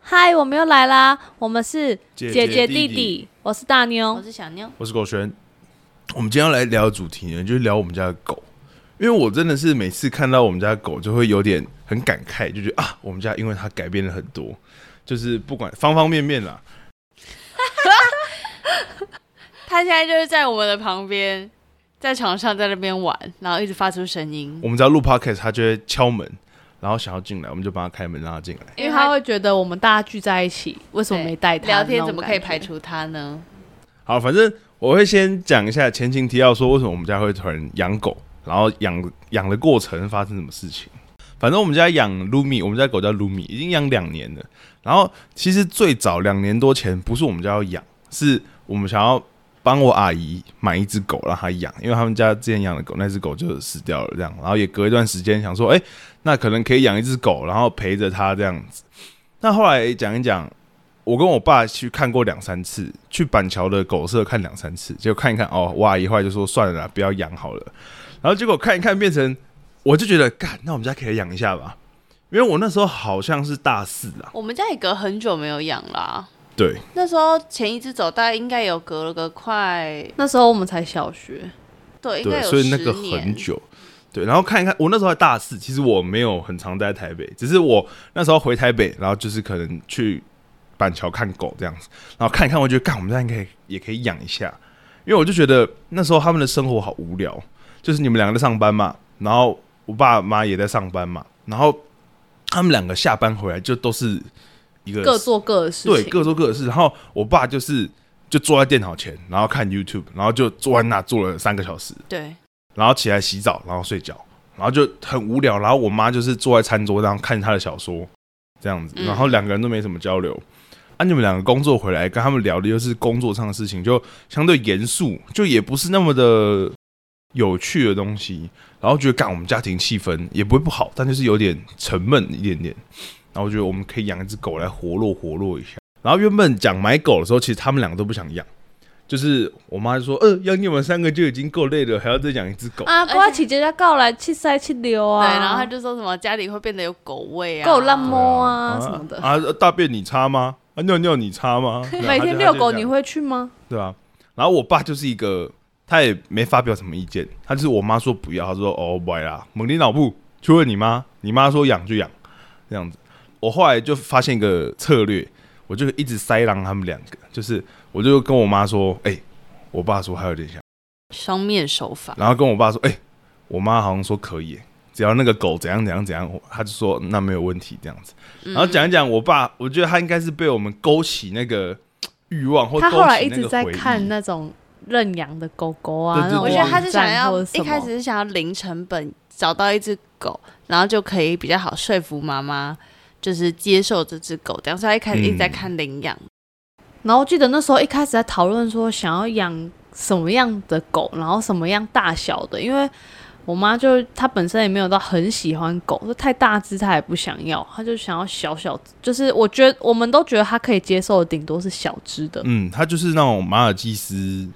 嗨，我们又来啦！我们是姐姐姐弟弟弟，我是大妞我。是小妞，我是狗璇。我们今天要来聊的主题呢，就是聊我们家的狗。因为我真的是每次看到我们家的狗，就会有点很感慨，就觉得啊，我们家因为它改变了很多，就是不管方方面面啦。他现在就是在我们的旁边，在床上在那边玩，然后一直发出声音。我们只要录 podcast，他就会敲门，然后想要进来，我们就帮他开门，让他进来。因为他会觉得我们大家聚在一起，为什么没带他？聊天怎么可以排除？除他呢？好，反正我会先讲一下前情提要，说为什么我们家会突然养狗，然后养养的过程发生什么事情。反正我们家养 Lumi，我们家狗叫 Lumi，已经养两年了。然后其实最早两年多前，不是我们家要养，是我们想要帮我阿姨买一只狗让她养，因为他们家之前养的狗那只狗就死掉了，这样。然后也隔一段时间想说，哎、那可能可以养一只狗，然后陪着它这样子。那后来讲一讲，我跟我爸去看过两三次，去板桥的狗舍看两三次，结果看一看哦，我阿姨后来就说算了啦，不要养好了。然后结果看一看变成，我就觉得干，那我们家可以养一下吧，因为我那时候好像是大四啊，我们家也隔很久没有养啦。对，那时候前一只走，大概应该有隔了个快，那时候我们才小学，对，应该对，有所以那个10年很久。对，然后看一看，我那时候还大四，其实我没有很常待在台北，只是我那时候回台北，然后就是可能去板桥看狗这样子，然后看一看，我觉得干，我们家应该也可以养一下，因为我就觉得那时候他们的生活好无聊，就是你们两个在上班嘛，然后我爸妈也在上班嘛，然后他们两个下班回来就都是一个各做各的事情。对，各做各的事。然后我爸就是就坐在电脑前，然后看 YouTube，然后就坐在那坐了三个小时，对，然后起来洗澡，然后睡觉，然后就很无聊。然后我妈就是坐在餐桌上看她的小说，这样子，嗯然后两个人都没什么交流。啊，你们两个工作回来跟他们聊的又是工作上的事情，就相对严肃，就也不是那么的有趣的东西。然后觉得干我们家庭气氛也不会不好，但就是有点沉闷一点点。然后我觉得我们可以养一只狗来活络活络一下。然后原本讲买狗的时候，其实他们两个都不想养，就是我妈就说：“呃，养你们三个就已经够累了，还要再养一只狗。”啊，不要起姐家告来去塞去溜啊，对，然后他就说什么家里会变得有狗味啊，狗烂摸啊什么的。啊，大便你擦吗？啊，尿尿你擦吗？每天遛狗你会去吗？对啊。然后我爸就是一个，他也没发表什么意见，他就是我妈说不要，他说哦不来啦，猛你脑部去问你妈，你妈说养就养，这样子。我后来就发现一个策略，我就一直塞狼他们两个，就是我就跟我妈说，哎、我爸说还有点像，双面手法。然后跟我爸说，哎、我妈好像说可以。耶，只要那个狗怎样怎样怎样，他就说那没有问题这样子。嗯。然后讲一讲，我爸，我觉得他应该是被我们勾起那个欲望，或他勾后来一直在看那种认养的狗狗啊，我觉得他是想要一开始是想要零成本找到一只狗，然后就可以比较好说服妈妈，就是接受这只狗。这样，所以他一开始一直在嗯看领养。然后我记得那时候一开始在讨论说想要养什么样的狗，然后什么样大小的，因为我妈就她本身也没有到很喜欢狗，就太大只她也不想要，她就想要小小，就是我觉得我们都觉得她可以接受的，顶多是小只的，嗯，她就是那种马尔济斯，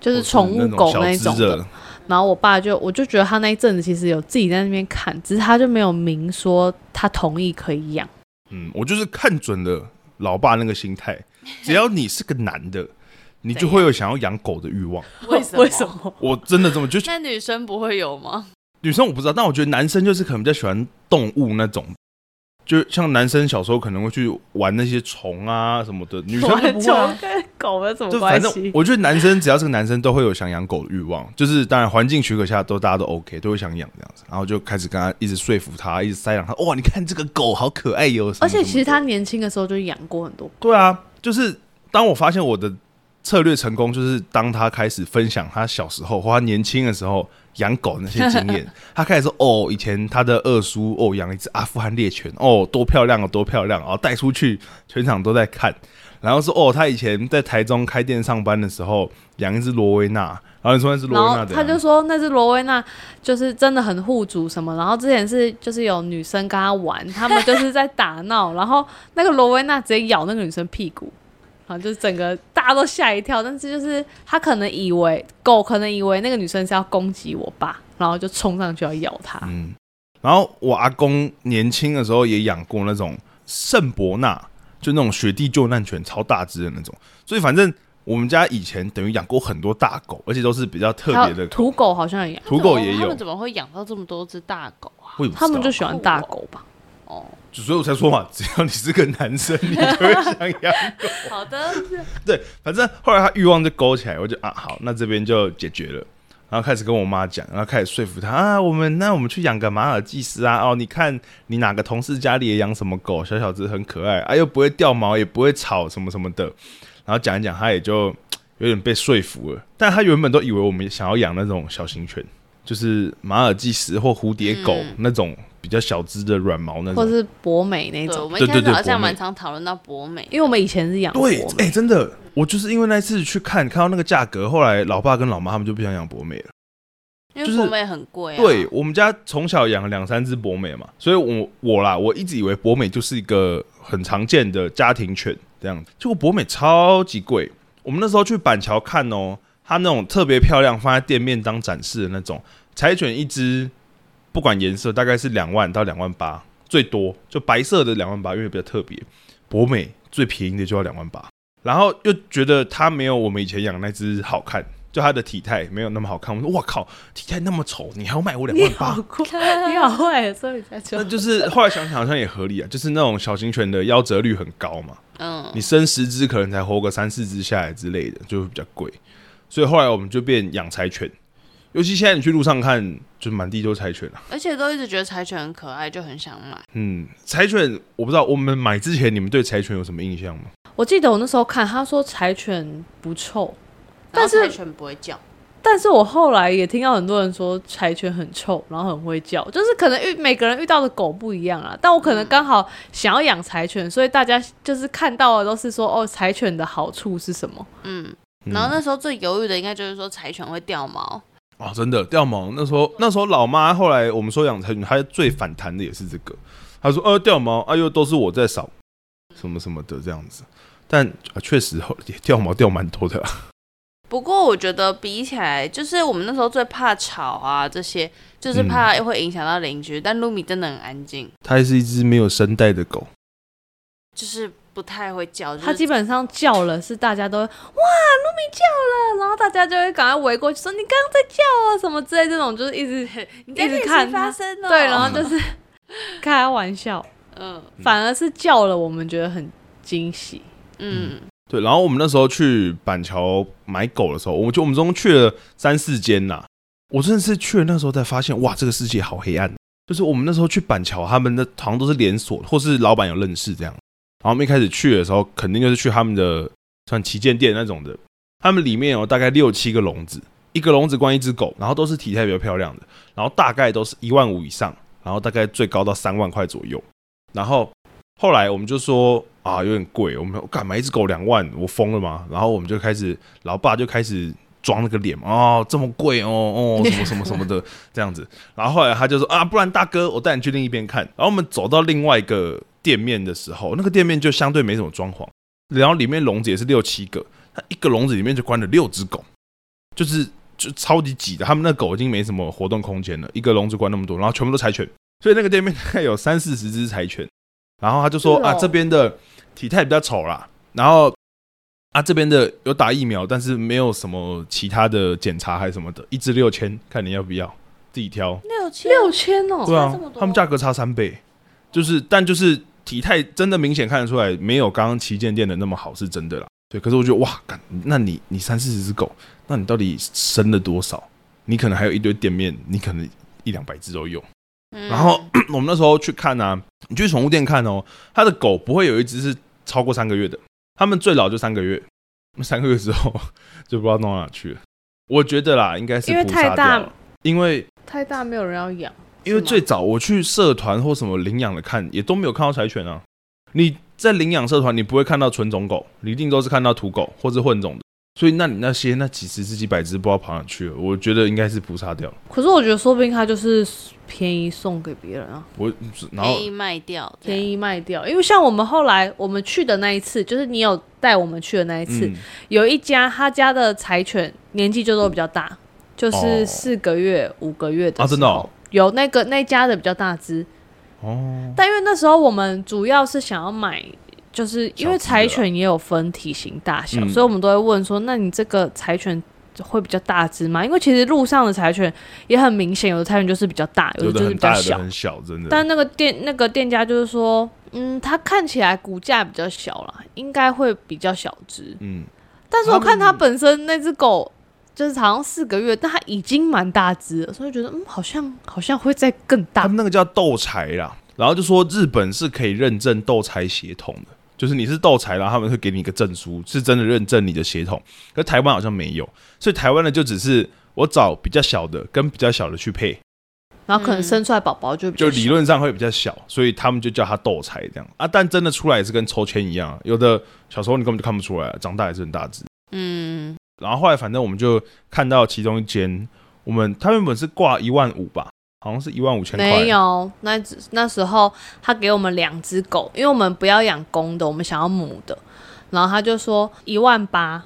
就是宠物狗那那种的。然后我爸就我就觉得他那一阵子其实有自己在那边看，只是他就没有明说他同意可以养。嗯，我就是看准了老爸那个心态，只要你是个男的，你就会有想要养狗的欲望。为什么？为什？么？我真的这么就那女生不会有吗？女生我不知道，但我觉得男生就是可能比较喜欢动物那种，就像男生小时候可能会去玩那些虫啊什么的，女生就 不会、啊。跟狗有什么就反正关系？我觉得男生只要是个男生都会有想养狗的欲望，就是当然环境许可下都大家都 OK，都会想养这样子，然后就开始跟他一直说服他，一直塞养他，哇，你看这个狗好可爱哟、而且其实他年轻的时候就养过很多狗，对啊，就是当我发现我的策略成功，就是当他开始分享他小时候或他年轻的时候养狗那些经验，他开始说哦，以前他的二叔哦养了一只阿富汗猎犬，哦多漂亮哦多漂亮，然后带出去全场都在看，然后说哦他以前在台中开店上班的时候养一只罗威纳，然后你说那只罗威纳他就说那只罗威纳就是真的很护主什么，然后之前是就是有女生跟他玩，他们就是在打闹，然后那个罗威纳直接咬那个女生屁股。然后就是整个大家都吓一跳，但是就是他可能以为狗可能以为那个女生是要攻击我爸，然后就冲上去要咬他。嗯，然后我阿公年轻的时候也养过那种圣伯纳，就那种雪地救难犬，超大只的那种。所以反正我们家以前等于养过很多大狗，而且都是比较特别的狗。土狗好像也养，土狗也有他们，怎么会养到这么多只大狗啊？他们就喜欢大狗吧。哦，所以我才说嘛，只要你是个男生，你就会想养狗。好的，对，反正后来他欲望就勾起来，我就啊好，那这边就解决了。然后开始跟我妈讲，然后开始说服她啊，我们那我们去养个马尔济斯啊，哦，你看你哪个同事家里也养什么狗，小小只很可爱，啊又不会掉毛，也不会吵什么什么的。然后讲一讲，他也就 有点被说服了。但他原本都以为我们想要养那种小型犬，就是马尔济斯或蝴蝶狗、嗯那种比较小只的软毛那种。或者是博美那对，我种，们一开对对对始好像蛮常讨论到博美，因为我们以前是养博对，哎、美，真的，我就是因为那次去看，看到那个价格，后来老爸跟老妈他们就不想养博美了。就是因为博美很贵啊。对我们家从小养了两三只博美嘛，所以我我啦，我一直以为博美就是一个很常见的家庭犬这样子，结果博美超级贵。我们那时候去板桥看哦，它那种特别漂亮，放在店面当展示的那种柴犬，一只不管颜色大概是两万到两万八，最多就白色的两万八，因为比较特别。博美最便宜的就要两万八，然后又觉得它没有我们以前养那只好看，就它的体态没有那么好看。我说哇靠，体态那么丑，你还要卖我两万八你好会，所以才说那就是后来想想好像也合理啊，就是那种小型犬的夭折率很高嘛，嗯，你生十只可能才活个三四只下来之类的，就会比较贵。所以后来我们就变养柴犬，尤其现在你去路上看，就满地都是柴犬啊。而且都一直觉得柴犬很可爱，就很想买。嗯，柴犬我不知道，我们买之前你们对柴犬有什么印象吗？我记得我那时候看，他说柴犬不臭，但是柴犬不会叫，但是我后来也听到很多人说柴犬很臭，然后很会叫，就是可能遇每个人遇到的狗不一样啊。但我可能刚好想要养柴犬，所以大家就是看到的都是说哦，柴犬的好处是什么？嗯。嗯然后那时候最犹豫的应该就是说柴犬会掉毛，哦，真的掉毛。那时候那时候老妈后来我们说养柴犬，她最反弹的也是这个。她说呃掉毛，哎呦都是我在扫，什么什么的这样子。但啊确、实也掉毛掉蛮多的、啊。不过我觉得比起来，就是我们那时候最怕吵啊，这些就是怕会影响到邻居。但露米真的很安静，它还是一只没有声带的狗。就是不太会叫。就是它基本上叫了，是大家都哇，露米叫了，然后大家就会赶快围过去说你刚刚在叫啊什么之类，这种就是一直 一直看它发声哦。对，然后就是 开玩笑，嗯反而是叫了，我们觉得很惊喜。嗯对，然后我们那时候去板桥买狗的时候，我们就我们总共去了三四间呐。我真的是去了那时候才发现，哇，这个世界好黑暗。就是我们那时候去板桥，他们的好像都是连锁，或是老板有认识这样。然后我们一开始去的时候，肯定就是去他们的算旗舰店那种的。他们里面有大概六七个笼子，一个笼子关一只狗，然后都是体态比较漂亮的，然后大概都是一万五以上，然后大概最高到三万块左右。然后后来我们就说啊，有点贵，我们干买一只狗两万，我疯了吗？然后我们就开始，老爸就开始装那个脸，哦，这么贵哦哦，什么什么什么的这样子。然后后来他就说啊，不然大哥，我带你去另一边看。然后我们走到另外一个店面的时候，那个店面就相对没什么装潢，然后里面笼子也是六七个，它一个笼子里面就关了六只狗，就是就超级挤的。他们那狗已经没什么活动空间了，一个笼子关那么多，然后全部都柴犬，所以那个店面大概有三四十只柴犬。然后他就说、哦啊，这边的体态比较丑啦，然后啊这边的有打疫苗，但是没有什么其他的检查还是什么的，一只六千，看你要不要，自己挑。六千？六千哦，对啊他们价格差三倍，就是但就是体态真的明显看得出来，没有刚刚旗舰店的那么好，是真的啦。对，可是我觉得哇，干，那你你三四十只狗，那你到底生了多少？你可能还有一堆店面，你可能一两百只都有。嗯然后 我们那时候去看啊，你去宠物店看哦，它的狗不会有一只是超过三个月的，他们最老就三个月，那三个月之后就不知道弄到哪去了。我觉得啦，应该是因为太大因为太大没有人要养。因为最早我去社团或什么领养的看，也都没有看到柴犬啊。你在领养社团，你不会看到纯种狗，你一定都是看到土狗或是混种的。所以，那你那些那几十只、几百只，不知道跑哪去了。我觉得应该是捕杀掉了。可是我觉得说不定他就是便宜送给别人啊，我然后便宜卖掉，便宜卖掉。因为像我们后来我们去的那一次，就是你有带我们去的那一次，嗯，有一家他家的柴犬年纪就都比较大，就是哦四个月、五个月的啊真的有那个那家的比较大只，哦，但因为那时候我们主要是想要买，就是因为柴犬也有分体型大小，嗯所以我们都会问说，那你这个柴犬会比较大只吗？因为其实路上的柴犬也很明显，有的柴犬就是比较大，有有的就是比较小。很小，真的。但那个店那个店家就是说，嗯，它看起来骨架比较小啦，应该会比较小只。嗯，但是我看它本身那只狗。就是好像四个月，但它已经蛮大只了，所以觉得嗯，好像好像会再更大他们。那个叫斗柴啦，然后就说日本是可以认证斗柴血统的，就是你是斗柴，然后他们会给你一个证书，是真的认证你的血统。可是台湾好像没有，所以台湾的就只是我找比较小的跟比较小的去配，然后可能嗯生出来宝宝就就理论上会比较小，所以他们就叫它斗柴这样啊。但真的出来也是跟抽签一样，有的小时候你根本就看不出来，长大也是很大只。嗯，然后后来反正我们就看到其中一间，我们他原本是挂一万五吧，好像是一万五千块，没有，那只那时候他给我们两只狗，因为我们不要养公的，我们想要母的。然后他就说一万八，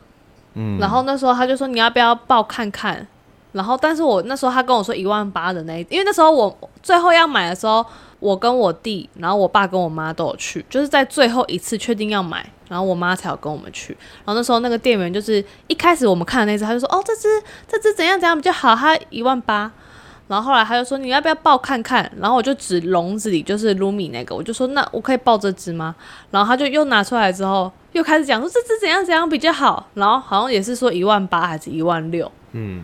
嗯然后那时候他就说你要不要报看看？然后但是我那时候他跟我说一万八的那一，因为那时候我最后要买的时候，我跟我弟，然后我爸跟我妈都有去，就是在最后一次确定要买，然后我妈才有跟我们去。然后那时候那个店员就是一开始我们看的那只，他就说哦这只这只怎样怎样比较好，它一万八。然后后来他就说你要不要抱看看？然后我就指笼子里就是 Lumi 那个，我就说那我可以抱这只吗？然后他就又拿出来之后，又开始讲说这只怎样怎样比较好，然后好像也是说一万八还是一万六，嗯，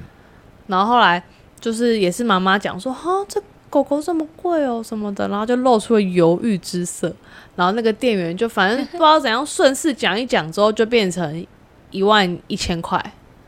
然后后来就是也是妈妈讲说哈这狗狗这么贵哦什么的，然后就露出了犹豫之色，然后那个店员就反正 不知道怎样顺势讲一讲之后就变成一万一千块，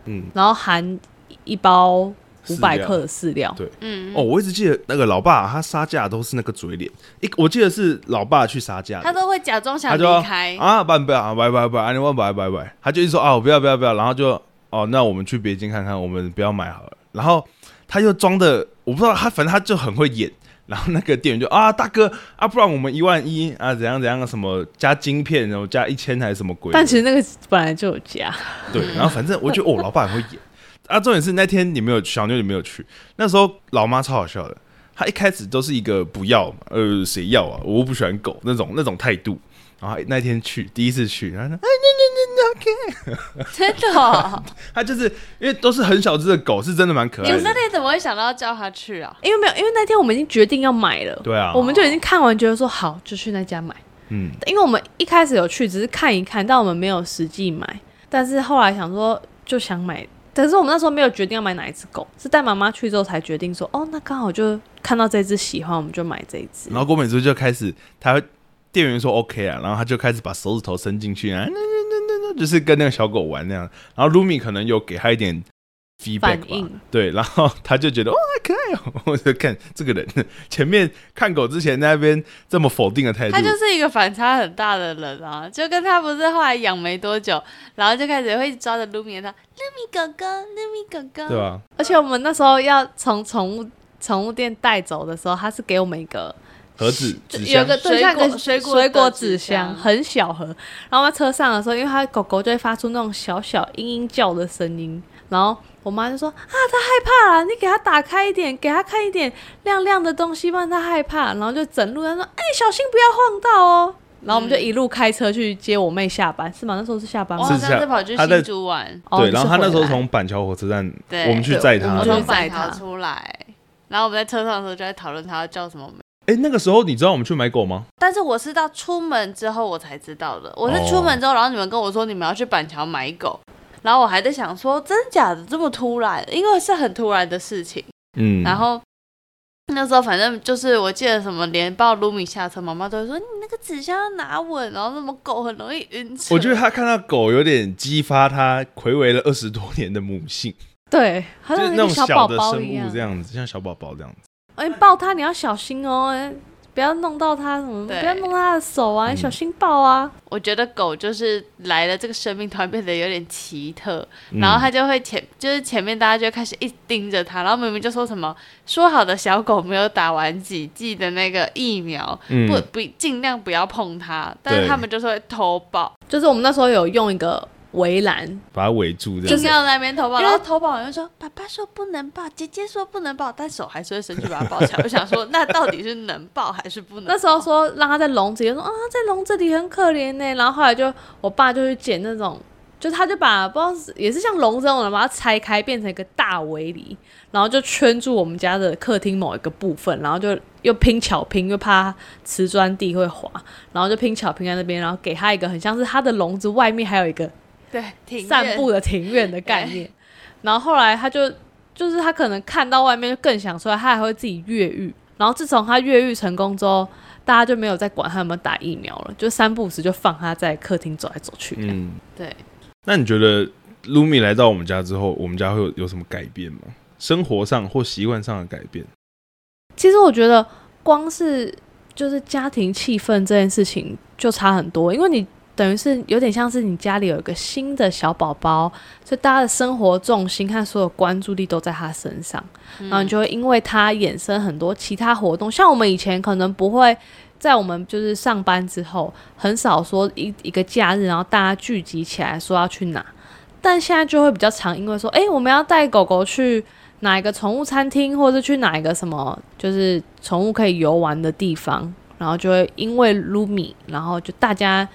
嗯，然后含一包五百克的饲料，对。嗯，哦，我一直记得那个老爸他杀价都是那个嘴脸，一我记得是老爸去杀价，他都会假装想离开，啊，不不啊，拜拜拜，安利万拜拜拜，他就一直说啊，我不要不要不要，然后就哦，那我们去别间看看，我们不要买好了。然后他又装的，我不知道他，反正他就很会演。然后那个店员就啊，大哥啊，不然我们一万一啊，怎样怎样，什么加晶片，然后加一千还是什么鬼？但其实那个本来就有加，对，然后反正我觉得哦，老板很会演。啊，重点是那天你没有去，小妞你没有去。那时候老妈超好笑的，她一开始都是一个不要嘛，呃，谁要啊？我又不喜欢狗那种那种态度。然后那天去第一次去，然后说真的哦、他就是因为都是很小只的狗，是真的蛮可爱的你们那。天怎么会想到要叫他去啊？因为没有，因为那天我们已经决定要买了，对啊，我们就已经看完，觉得说好就去那家买。嗯，因为我们一开始有去，只是看一看，但我们没有实际买。但是后来想说就想买，但是我们那时候没有决定要买哪一只狗，是带妈妈去之后才决定说，哦，那刚好就看到这只喜欢，我们就买这一只然。后郭美珠就开始，他店员说 OK 啊，然后他就开始把手指头伸进去啊，那那那那那，就是跟那个小狗玩那样。然后 Lumi 可能有给他一点 feedback 吧反应，对，然后他就觉得哦，可爱哦，我就看这个人前面看狗之前那边这么否定的态度，他就是一个反差很大的人啊，就跟他不是后来养没多久，然后就开始会抓着 Lumi 他 Lumi 哥哥，Lumi 哥哥，对吧？而且我们那时候要从宠物宠物店带走的时候，他是给我们一个盒子纸箱有个对水像个果水果水果纸纸箱，很小盒。然后在车上的时候，因为它狗狗就会发出那种小小嘤嘤叫的声音，然后我妈就说啊，它害怕了，你给它打开一点，给它看一点亮亮的东西，不然它害怕。然后就整路她说，哎、小心不要晃到哦。然后我们就一路开车去接我妹下班，是吗？那时候是下班吗？我好是这样像是跑去他在新竹玩，哦对，然后他那时候从板桥火车站，对我们去载他对我们从板桥载他出来，然后我们在车上的时候就在讨论他要叫什么名。哎，那个时候你知道我们去买狗吗？但是我是到出门之后我才知道的。我是出门之后，然后你们跟我说你们要去板桥买狗，然后我还在想说真假的这么突然，因为是很突然的事情。嗯，然后那时候反正就是我记得什么连抱卢米下车，妈妈都会说你那个纸箱要拿稳，然后什么狗很容易晕车。我觉得他看到狗有点激发他暌违了二十多年的母性，对，它就是那种小的生物这。样子，像小宝宝这样子。哎、抱它你要小心哦，哎不要弄到它什么，不要弄到它的手啊，你嗯小心抱啊。我觉得狗就是来了这个生命突然变得有点奇特，嗯。然后它就会前就是前面大家就开始一直盯着它，然后明明就说什么说好的小狗没有打完几剂的那个疫苗，嗯。不不尽量不要碰它，但是他们就是会偷抱。就是我们那时候有用一个围栏，把它围住这样。硬要在那边投保，因为然后投抱完就说爸爸说不能抱，姐姐说不能抱，但手还是会伸去把它抱起来。我想说，那到底是能抱还是不能？那时候说让他在笼子里，说啊在笼子里很可怜呢。然后后来就我爸就去捡那种，就他就把不知道是也是像笼子那种，把它拆开变成一个大围篱，然后就圈住我们家的客厅某一个部分，然后就又拼巧拼，又怕瓷砖地会滑，然后就拼巧拼在那边，然后给他一个很像是他的笼子外面还有一个对散步的庭院的概念。然后后来他就就是他可能看到外面就更想出来，他还会自己越狱。然后自从他越狱成功之后，大家就没有再管他有没有打疫苗了，就三不五时就放他在客厅走来走去。嗯，嗯，对，那你觉得 Lumi 来到我们家之后，我们家会有有什么改变吗？生活上或习惯上的改变？其实我觉得光是就是家庭气氛这件事情就差很多，因为你等于是有点像是你家里有一个新的小宝宝，所以大家的生活重心和所有关注力都在他身上，然后你就会因为他衍生很多其他活动，像我们以前可能不会。在我们就是上班之后，很少说一一个假日，然后大家聚集起来说要去哪，但现在就会比较常，因为说，诶，我们要带狗狗去哪一个宠物餐厅，或者是去哪一个什么，就是宠物可以游玩的地方，然后就会因为 Lumi，然后就大家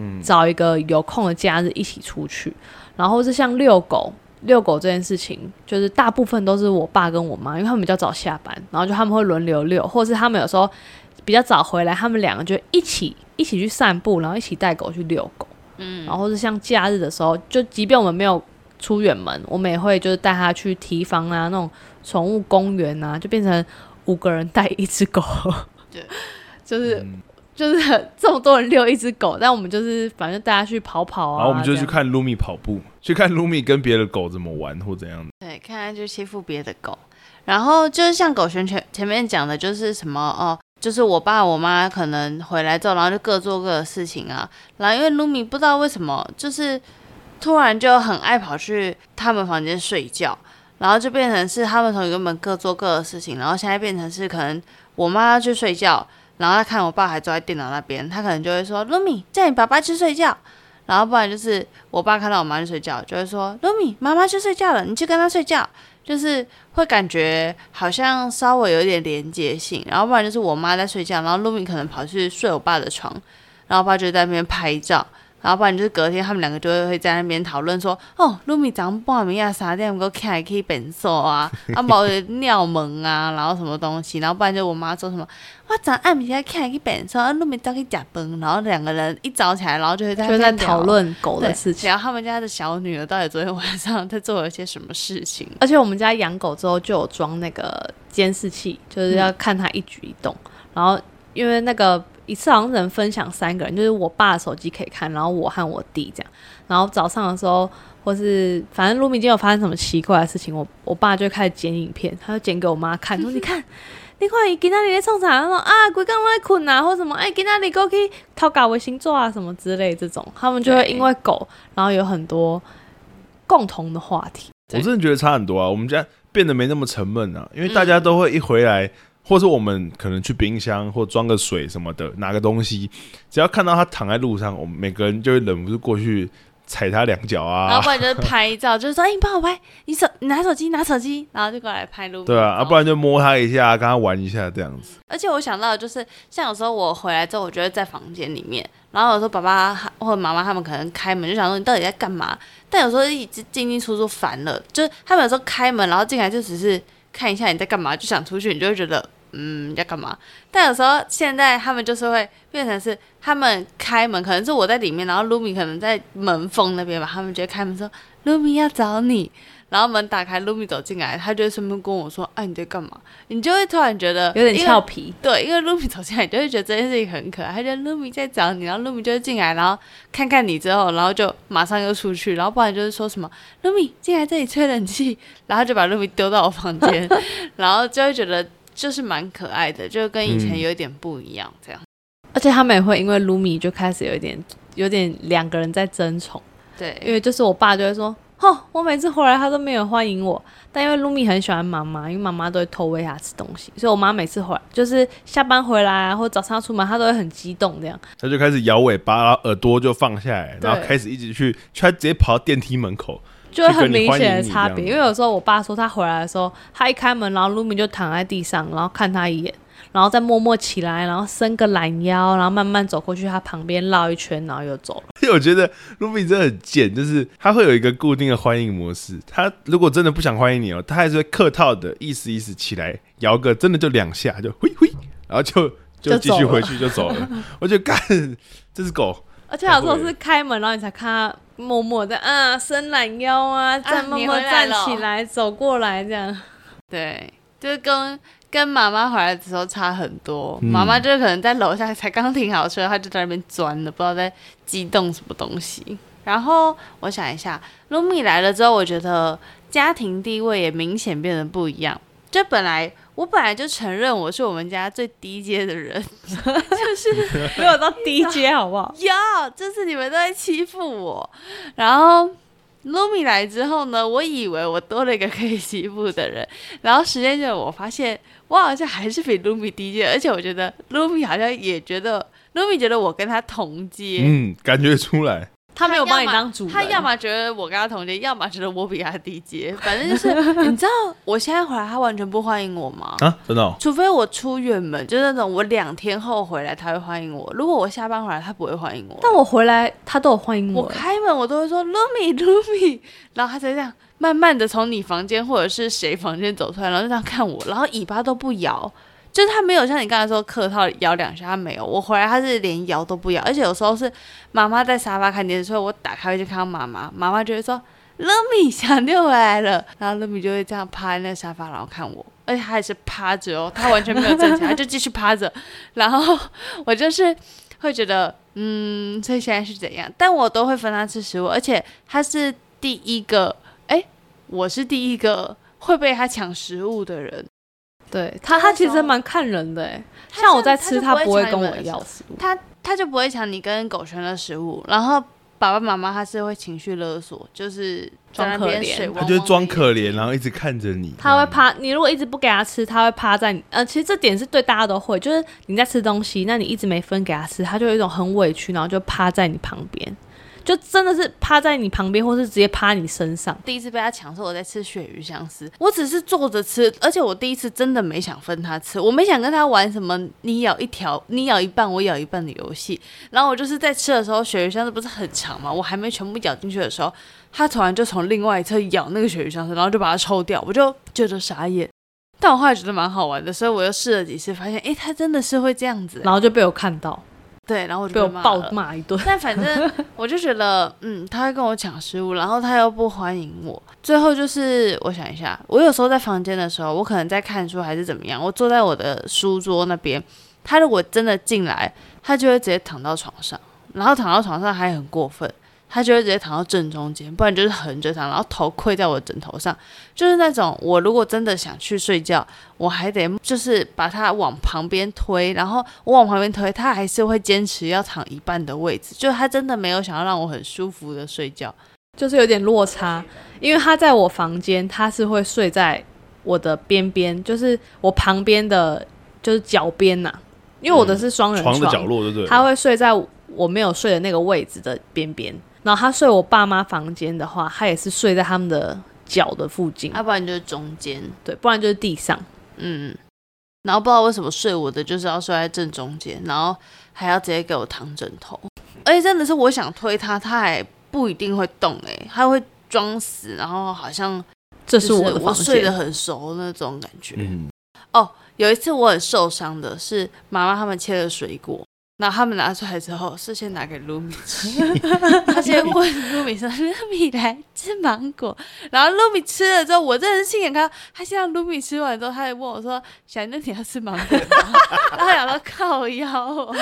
嗯，找一个有空的假日一起出去，然后是像遛狗。遛狗这件事情，就是大部分都是我爸跟我妈，因为他们比较早下班，然后就他们会轮流遛，或者是他们有时候比较早回来，他们两个就一起一起去散步，然后一起带狗去遛狗。嗯，然后是像假日的时候，就即便我们没有出远门，我们也会就是带他去提防啊，那种宠物公园啊，就变成五个人带一只狗。对，就是、嗯就是这么多人遛一只狗，但我们就是反正大家去跑跑啊，然后我们就去看 Lumi 跑步，去看 Lumi 跟别的狗怎么玩或怎样的。对，看他就欺负别的狗。然后就是像狗熊前前面讲的，就是什么哦，就是我爸我妈可能回来之后，然后就各做各的事情啊。然后因为 Lumi 不知道为什么，就是突然就很爱跑去他们房间睡觉，然后就变成是他们从原本各做各的事情，然后现在变成是可能我妈要去睡觉，然后他看我爸还坐在电脑那边，他可能就会说露米叫你爸爸去睡觉。然后不然就是我爸看到我妈去睡觉，就会说露米妈妈去睡觉了，你去跟她睡觉。就是会感觉好像稍微有一点连接性，然后不然就是我妈在睡觉，然后露米可能跑去睡我爸的床，然后我爸就在那边拍照，然后不然就是隔天他们两个就会会在那边讨论说，哦，Lumi 早上半暝啊三点个起来去便所啊，啊冇尿门啊，然后什么东西，然后不然就我妈说什么，我早暗暝起来去便所，啊 Lumi 早去食饭，然后两个人一早起来，然后就会在就在讨。论狗的事情。然后他们家的小女儿到底昨天晚上在做了些什么事情。而且我们家养狗之后就有装那个监视器，就是要看它一举一动。然后因为那个一次好像只能分享三个人，就是我爸的手机可以看，然后我和我弟这样。然后早上的时候，或是反正卢米今天有发生什么奇怪的事情，我我爸就开始剪影片，他就剪给我妈看，说 你看。你看伊今仔日咧创啥？他说啊，规工拢在困啊，或什么哎，今仔日过去偷搞卫星座啊，什么之类这种，他们就会因为狗，然后有很多共同的话题。我真的觉得差很多啊，我们家变得没那么沉闷啊，因为大家都会一回来，或是我们可能去冰箱或装个水什么的，拿个东西，只要看到他躺在路上，我们每个人就会忍不住过去踩他两脚啊然后不，然就是拍照，就是说，哎、你帮我拍，你手你拿手机拿手机，然后就过来拍路。对啊，啊不然就摸他一下，跟他玩一下这样子。而且我想到就是，像有时候我回来之后，我觉得在房间里面，然后有时候爸爸或者妈妈他们可能开门，就想说你到底在干嘛？但有时候一直进进出出烦了，就是他们有时候开门，然后进来就只是看一下你在干嘛，就想出去，你就会觉得嗯要干嘛？但有时候现在他们就是会变成是他们开门，可能是我在里面，然后露米可能在门缝那边吧，他们就会开门说露米要找你。然后门打开，Lumi 走进来，他就会顺便跟我说：“哎、你在干嘛？”你就会突然觉得有点俏皮。对，因为 Lumi 走进来，你就会觉得这件事情很可爱。他觉得 Lumi 在找你，然后 Lumi 就会进来，然后看看你之后，然后就马上又出去，然后不然就是说什么 Lumi 进来这里吹冷气，然后就把 Lumi 丢到我房间，然后就会觉得就是蛮可爱的，就跟以前嗯有一点不一样，这样。而且他们也会因为 Lumi 就开始有一点有点两个人在争宠，对因，为就是我爸就会说吼，我每次回来他都没有欢迎我。但因为露米很喜欢妈妈，因为妈妈都会偷喂他吃东西，所以我妈每次回来就是下班回来啊，或早上出门，她都会很激动这样。他就开始摇尾巴，然后耳朵就放下来，然后开始一直去，他直接跑到电梯门口。就会很明显的差别。因为有时候我爸说他回来的时候，他一开门，然后露米就躺在地上，然后看他一眼，然后再默默起来，然后伸个懒腰，然后慢慢走过去他旁边绕一圈，然后又走了。因为我觉得卢比真的很贱，就是他会有一个固定的欢迎模式。他如果真的不想欢迎你哦，他还是会客套的意思意思起来摇个，真的就两下就挥挥，然后 就就继续回去就走了。我觉得干这只狗，而且有时候是开门，然后你才看他默默的啊伸懒腰啊，再默默站起来走过来这样。对，就是跟跟妈妈回来的时候差很多。嗯妈妈就是可能在楼下才刚停好车，她就在那边钻了，不知道在激动什么东西。然后我想一下，露米来了之后，我觉得家庭地位也明显变得不一样。就本来我本来就承认我是我们家最低阶的人，就是 没有到低阶好不好？有，这次你们都在欺负我。然后露米来之后呢，我以为我多了一个可以欺负的人，然后时间久了，我发现我好像还是比卢米低阶，而且我觉得卢米好像也觉得卢米觉得我跟他同阶。嗯，感觉出来。他没有把你当主人，他要么觉得我跟他同阶，要么觉得我比他低阶。反正就是，你知道我现在回来，他完全不欢迎我吗？啊，真的、哦，除非我出远门，就是那种我两天后回来他会欢迎我。如果我下班回来，他不会欢迎我。但我回来他都有欢迎我我。开门我都会说 Lumi Lumi，然后他才这样慢慢的从你房间或者是谁房间走出来，然后就这样看我，然后尾巴都不摇，就是他没有像你刚才说客套摇两下，他没有。我回来他是连摇都不摇，而且有时候是妈妈在沙发看电视，所以我打开就看到妈妈，妈妈就会说 Lumi 小六回来了，然后乐米就会这样趴在那沙发，然后看我。而且他还是趴着哦，他完全没有站起来，他就继续趴着。然后我就是会觉得，嗯，所以现在是怎样？但我都会分他吃食物，而且他是第一个，哎，我是第一个会被他抢食物的人。对他，他其实蛮看人的哎。像我在吃，是他不会跟我要食物。他他就不会抢你跟狗圈的食物，然后爸爸妈妈他是会情绪勒索，就是装可怜他就会装可怜，然后一直看着你。他会趴，你如果一直不给他吃，他会趴在你。呃，其实这点是对大家都会，就是你在吃东西，那你一直没分给他吃，他就有一种很委屈，然后就趴在你旁边，就真的是趴在你旁边，或是直接趴你身上。第一次被他抢是我在吃鳕鱼香丝，我只是坐着吃，而且我第一次真的没想分他吃，我没想跟他玩什么你咬一条，你咬一半，我咬一半的游戏。然后我就是在吃的时候，鳕鱼香丝不是很长嘛，我还没全部咬进去的时候，他突然就从另外一侧咬那个鳕鱼香丝，然后就把它抽掉，我就觉得傻眼。但我后来觉得蛮好玩的，所以我又试了几次，发现哎，他真的是会这样子、然后就被我看到，对，然后我就被我暴骂一顿。但反正 我就觉得，嗯，他会跟我抢食物，然后他又不欢迎我。最后就是，我想一下，我有时候在房间的时候，我可能在看书还是怎么样，我坐在我的书桌那边，他如果真的进来，他就会直接躺到床上，然后躺到床上还很过分。他就会直接躺到正中间，不然就是横着躺，然后头跪在我的枕头上，就是那种我如果真的想去睡觉，我还得就是把他往旁边推，然后我往旁边推，他还是会坚持要躺一半的位置，就他真的没有想要让我很舒服的睡觉。就是有点落差，因为他在我房间，他是会睡在我的边边，就是我旁边的，就是脚边呐、因为我的是双人床的角落，对不对？他会睡在我没有睡的那个位置的边边。然后他睡我爸妈房间的话，他也是睡在他们的脚的附近，要不然就是中间，对，不然就是地上。嗯，然后不知道为什么睡我的就是要睡在正中间，然后还要直接给我躺枕头，而且真的是我想推他，他还不一定会动、欸，他会装死，然后好像这是我的房睡得，很熟那种感觉。嗯，有一次我很受伤的是妈妈他们切了水果，然后他们拿出来之后是先拿给卢米吃，他先问卢米说：“卢米来吃芒果。”然后卢米吃了之后，我真的是亲眼看到他先让卢米吃完之后，他还问我说：“小妞你要吃芒果吗？”然后他想说靠腰哦。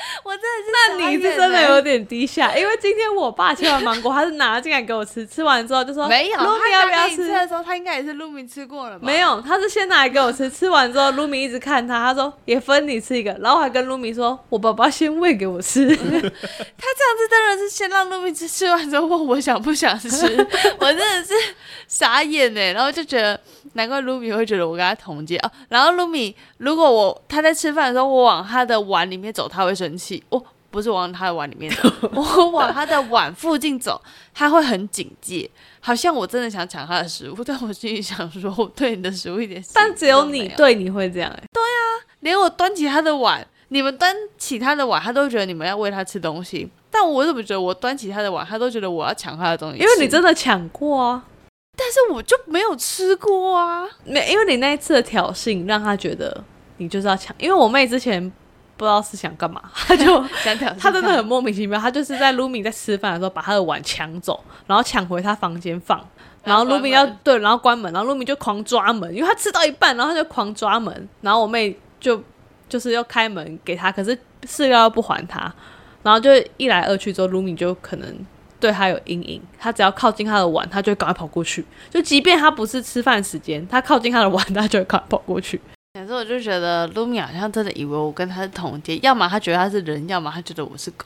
我真的是那你是真的有点低下，因为今天我爸切完芒果，他是拿进来给我吃，吃完之后就说没有，露米要不要吃？的时候，他应该也是露米吃过了吧？没有，他是先拿来给我吃，吃完之后露米一直看他，他说也分你吃一个，然后我还跟露米说，我爸爸先喂给我吃。他这样子当然是先让露米吃，吃完之后问我想不想吃，我真的是傻眼哎，然后就觉得难怪露米会觉得我跟他同阶哦。然后露米如果我他在吃饭的时候，我往他的碗里面走，他会生气。我不是往他的碗里面走，我往他的碗附近走，他会很警戒，好像我真的想抢他的食物。但我心里想说，我对你的食物一点，但只有你对你会这样哎。对啊，连我端起他的碗，你们端起他的碗，他都觉得你们要喂他吃东西。但我怎么觉得我端起他的碗，他都觉得我要抢他的东西？因为你真的抢过啊，但是我就没有吃过啊。没，因为你那一次的挑衅，让他觉得你就是要抢。因为我妹之前。不知道是想干嘛，他就想挑他真的很莫名其妙。他就是在卢米在吃饭的时候，把他的碗抢走，然后抢回他房间放。然后卢米要对，然后关门，然后卢米就狂抓门，因为他吃到一半，然后他就狂抓门。然后我妹就就是要开门给他，可是饲料又不还他。然后就一来二去之后，卢米就可能对他有阴影。他只要靠近他的碗，他就会赶快跑过去。就即便他不是吃饭时间，他靠近他的碗，他就会赶快跑过去。可是我就觉得卢米好像真的以为我跟他是同阶，要么他觉得他是人，要么他觉得我是狗。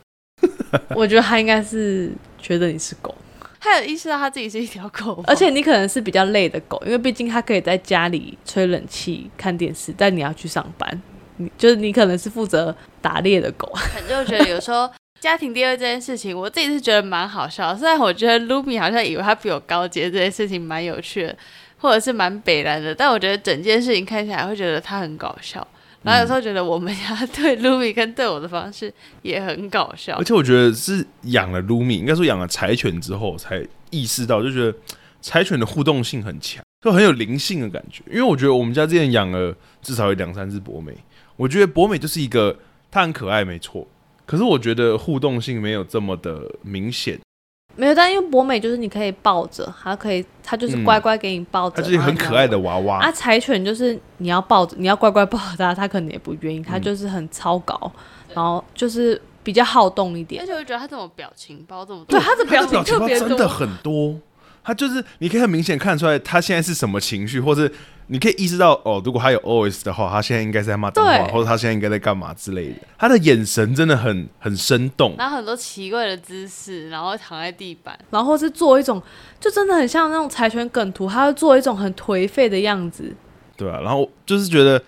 我觉得他应该是觉得你是狗，他有意识到他自己是一条狗。而且你可能是比较累的狗，因为毕竟他可以在家里吹冷气、看电视，但你要去上班，你就是你可能是负责打猎的狗。反正我觉得有时候家庭第二这件事情，我自己是觉得蛮好笑。虽然我觉得卢米好像以为他比我高阶，这件事情蛮有趣的。或者是蛮北蓝的，但我觉得整件事情看起来会觉得他很搞笑，然后有时候觉得我们家对 Lumi 跟对我的方式也很搞笑。而且我觉得是养了 Lumi，应该说养了柴犬之后才意识到，就觉得柴犬的互动性很强，就很有灵性的感觉。因为我觉得我们家之前养了至少有两三只博美，我觉得博美就是一个它很可爱，没错，可是我觉得互动性没有这么的明显。没有，但因为博美就是你可以抱着，它可以，它就是乖乖给你抱着。它就是很可爱的娃娃。啊，柴犬就是你要抱着，你要乖乖抱着它，它可能也不愿意。它就是很超高，然后就是比较好动一点。而且我觉得它这种表情包这么多，对它的表情特别真的很多。它就是你可以很明显看出来，他现在是什么情绪，或是。你可以意识到哦，如果他有 OS 的话，他现在应该是在骂脏话，或者他现在应该在干嘛之类的。他的眼神真的很很生动，然后很多奇怪的姿势，然后躺在地板，然后是做一种就真的很像那种柴犬梗图，他会做一种很颓废的样子。对啊，然后就是觉得，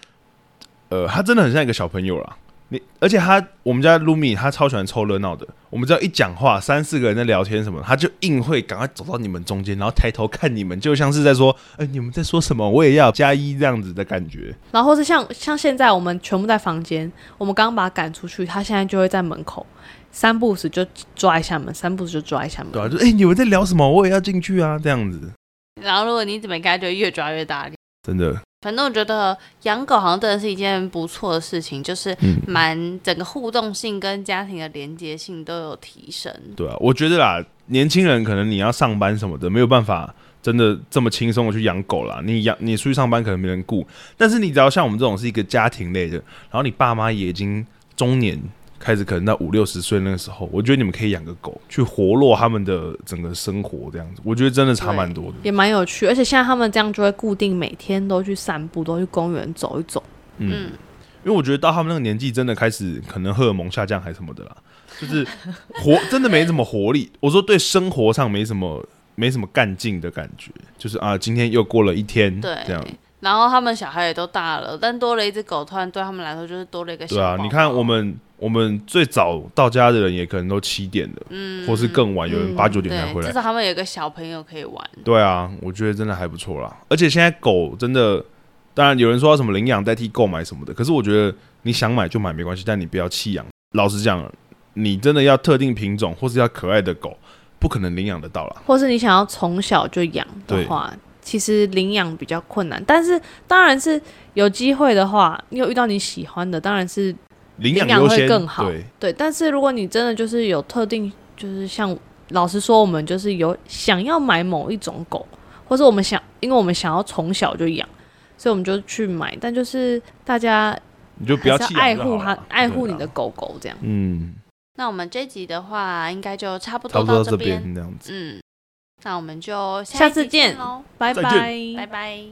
呃，他真的很像一个小朋友啦。你而且他我们家 Lumi 他超喜欢凑热闹的。我们只要一讲话，三四个人在聊天什么，他就硬会赶快走到你们中间，然后抬头看你们，就像是在说：“哎，你们在说什么？我也要加一这样子的感觉。”然后是像像现在我们全部在房间，我们刚刚把他赶出去，他现在就会在门口三步时就抓一下门，三步时就抓一下门。对啊，就哎，你们在聊什么？我也要进去啊，这样子。然后如果你怎么干，就越抓越大力。真的。反正我觉得养狗好像真的是一件不错的事情，就是蛮整个互动性跟家庭的连接性都有提升。对啊，我觉得啦，年轻人可能你要上班什么的，没有办法真的这么轻松的去养狗啦。你养你出去上班可能没人顾，但是你只要像我们这种是一个家庭类的，然后你爸妈也已经中年。开始可能到五六十岁那个时候，我觉得你们可以养个狗，去活络他们的整个生活，这样子，我觉得真的差蛮多的，也蛮有趣。而且现在他们这样就会固定每天都去散步，都去公园走一走。嗯，因为我觉得到他们那个年纪，真的开始可能荷尔蒙下降还是什么的啦，就是 活真的没什么活力。我说对生活上没什么没什么干劲的感觉，就是啊，今天又过了一天，对，这样。然后他们小孩也都大了，但多了一只狗，突然对他们来说就是多了一个。对啊，你看我们我们最早到家的人也可能都七点了，嗯，或是更晚，有人八九点才回来。至少他们有个小朋友可以玩。对啊，我觉得真的还不错啦。而且现在狗真的，当然有人说什么领养代替购买什么的，可是我觉得你想买就买没关系，但你不要弃养。老实讲，你真的要特定品种或是要可爱的狗，不可能领养得到了。或是你想要从小就养的话。其实领养比较困难但是当然是有机会的话你有遇到你喜欢的当然是领养会更好。对。但是如果你真的就是有特定就是像老实说我们就是有想要买某一种狗或者我们想因为我们想要从小就养所以我们就去买。但就是大家你就比较爱护它爱护你的狗狗这样。嗯。那我们这集的话应该就差不多到这边嗯。那我们就下次见喽，拜拜，拜拜。